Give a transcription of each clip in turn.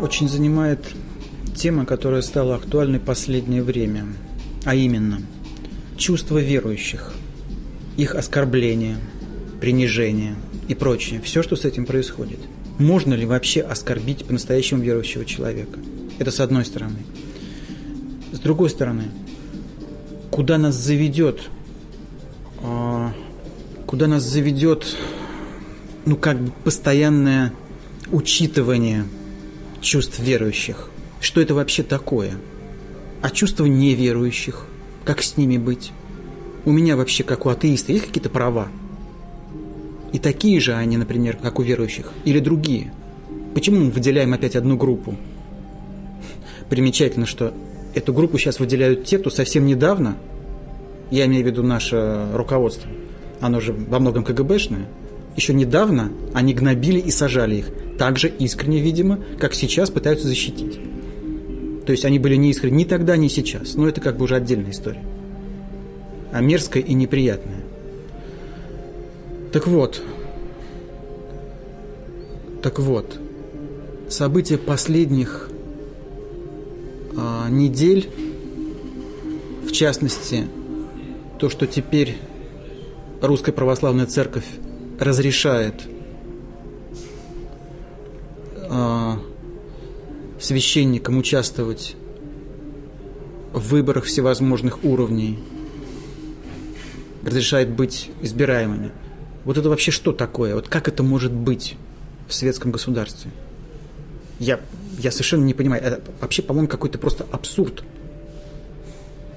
Очень занимает тема, которая стала актуальной последнее время, а именно чувство верующих, их оскорбление, принижение и прочее, все, что с этим происходит. Можно ли вообще оскорбить по-настоящему верующего человека? Это с одной стороны. С другой стороны, куда нас заведет, а, куда нас заведет, ну как бы постоянное учитывание чувств верующих. Что это вообще такое? А чувства неверующих? Как с ними быть? У меня вообще, как у атеиста, есть какие-то права? И такие же они, например, как у верующих? Или другие? Почему мы выделяем опять одну группу? Примечательно, что эту группу сейчас выделяют те, кто совсем недавно, я имею в виду наше руководство, оно же во многом КГБшное, еще недавно они гнобили и сажали их. Так же искренне, видимо, как сейчас пытаются защитить. То есть они были не искренне ни тогда, ни сейчас. Но это как бы уже отдельная история. А мерзкая и неприятная. Так вот. Так вот. События последних а, недель, в частности, то, что теперь Русская Православная Церковь разрешает э, священникам участвовать в выборах всевозможных уровней, разрешает быть избираемыми. Вот это вообще что такое? Вот как это может быть в светском государстве? Я, я совершенно не понимаю. Это вообще, по-моему, какой-то просто абсурд.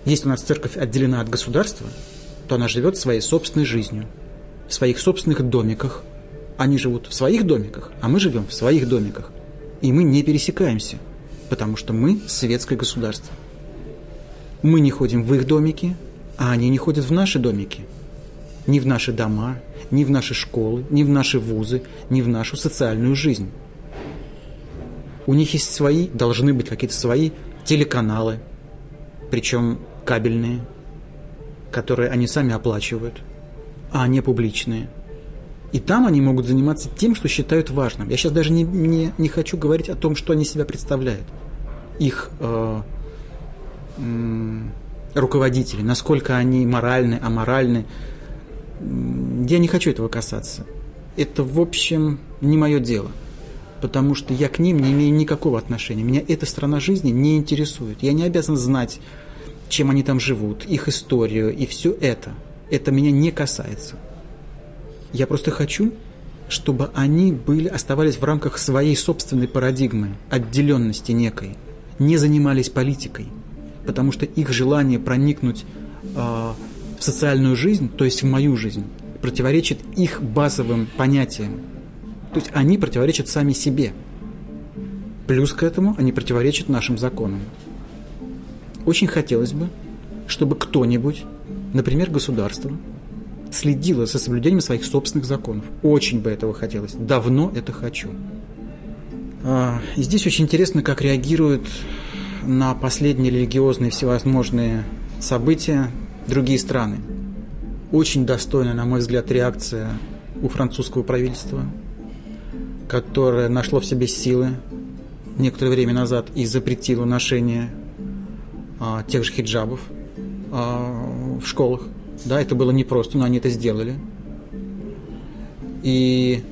Если у нас церковь отделена от государства, то она живет своей собственной жизнью – в своих собственных домиках. Они живут в своих домиках, а мы живем в своих домиках. И мы не пересекаемся, потому что мы светское государство. Мы не ходим в их домики, а они не ходят в наши домики. Ни в наши дома, ни в наши школы, ни в наши вузы, ни в нашу социальную жизнь. У них есть свои, должны быть какие-то свои телеканалы, причем кабельные, которые они сами оплачивают – а не публичные. И там они могут заниматься тем, что считают важным. Я сейчас даже не, не, не хочу говорить о том, что они себя представляют. Их э, э, руководители, насколько они моральны, аморальны. Я не хочу этого касаться. Это, в общем, не мое дело. Потому что я к ним не имею никакого отношения. Меня эта страна жизни не интересует. Я не обязан знать, чем они там живут, их историю и все это – это меня не касается. Я просто хочу, чтобы они были, оставались в рамках своей собственной парадигмы, отделенности некой, не занимались политикой, потому что их желание проникнуть э, в социальную жизнь, то есть в мою жизнь, противоречит их базовым понятиям. То есть они противоречат сами себе. Плюс к этому они противоречат нашим законам. Очень хотелось бы, чтобы кто-нибудь например, государство следило за соблюдением своих собственных законов. Очень бы этого хотелось. Давно это хочу. А, и здесь очень интересно, как реагируют на последние религиозные всевозможные события другие страны. Очень достойная, на мой взгляд, реакция у французского правительства, которое нашло в себе силы некоторое время назад и запретило ношение а, тех же хиджабов – а, в школах. Да, это было непросто, но они это сделали. И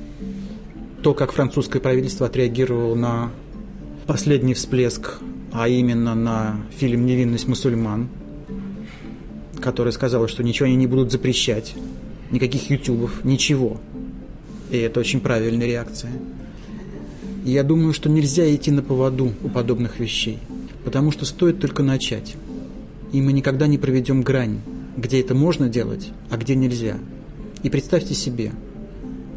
то, как французское правительство отреагировало на последний всплеск, а именно на фильм «Невинность мусульман», который сказал, что ничего они не будут запрещать, никаких ютубов, ничего. И это очень правильная реакция. И я думаю, что нельзя идти на поводу у подобных вещей, потому что стоит только начать и мы никогда не проведем грань, где это можно делать, а где нельзя. И представьте себе,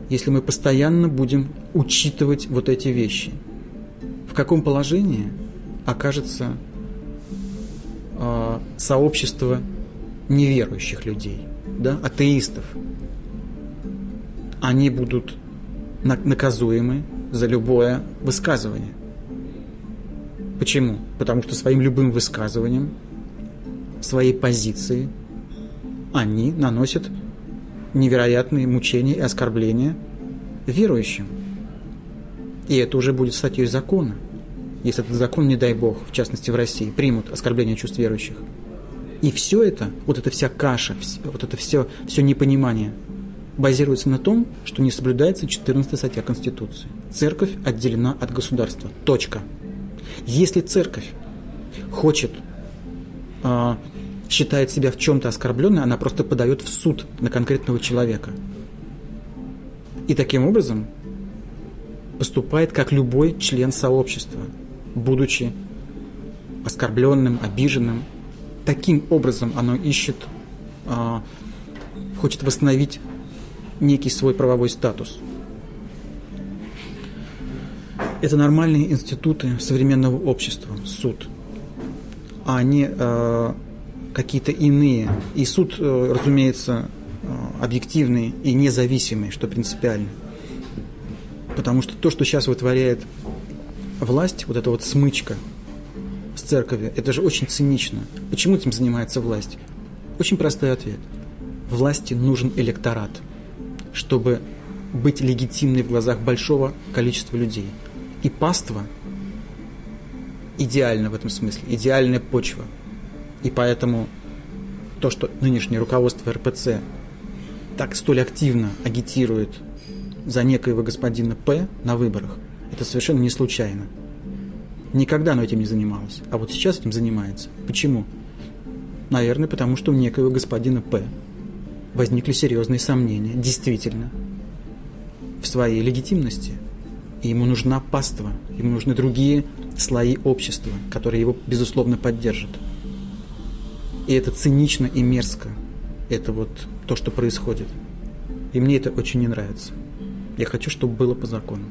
если мы постоянно будем учитывать вот эти вещи, в каком положении окажется э, сообщество неверующих людей, да, атеистов. Они будут наказуемы за любое высказывание. Почему? Потому что своим любым высказыванием своей позиции, они наносят невероятные мучения и оскорбления верующим. И это уже будет статьей закона. если этот закон, не дай бог, в частности в России, примут оскорбление чувств верующих. И все это, вот эта вся каша, вот это все, все непонимание базируется на том, что не соблюдается 14 статья Конституции. Церковь отделена от государства. Точка. Если церковь хочет, э, считает себя в чем-то оскорбленной, она просто подает в суд на конкретного человека. И таким образом поступает как любой член сообщества, будучи оскорбленным, обиженным, таким образом оно ищет, э, хочет восстановить некий свой правовой статус. Это нормальные институты современного общества, суд, а не какие-то иные. И суд, э, разумеется, э, объективный и независимый, что принципиально. Потому что то, что сейчас вытворяет власть, вот эта вот смычка – церковью. Это же очень цинично. Почему этим занимается власть? Очень простой ответ. Власти нужен электорат, чтобы быть легитимной в глазах большого количества людей. И паства идеально в этом смысле, идеальная почва. И поэтому то, что нынешнее руководство РПЦ так столь активно агитирует за некоего господина П на выборах, это совершенно не случайно. Никогда оно этим не занималось. А вот сейчас этим занимается. Почему? Наверное, потому что у некоего господина П возникли серьезные сомнения, действительно, в своей легитимности. И ему нужна паства, ему нужны другие слои общества, которые его, безусловно, поддержат. И это цинично и мерзко. Это вот то, что происходит. И мне это очень не нравится. Я хочу, чтобы было по закону.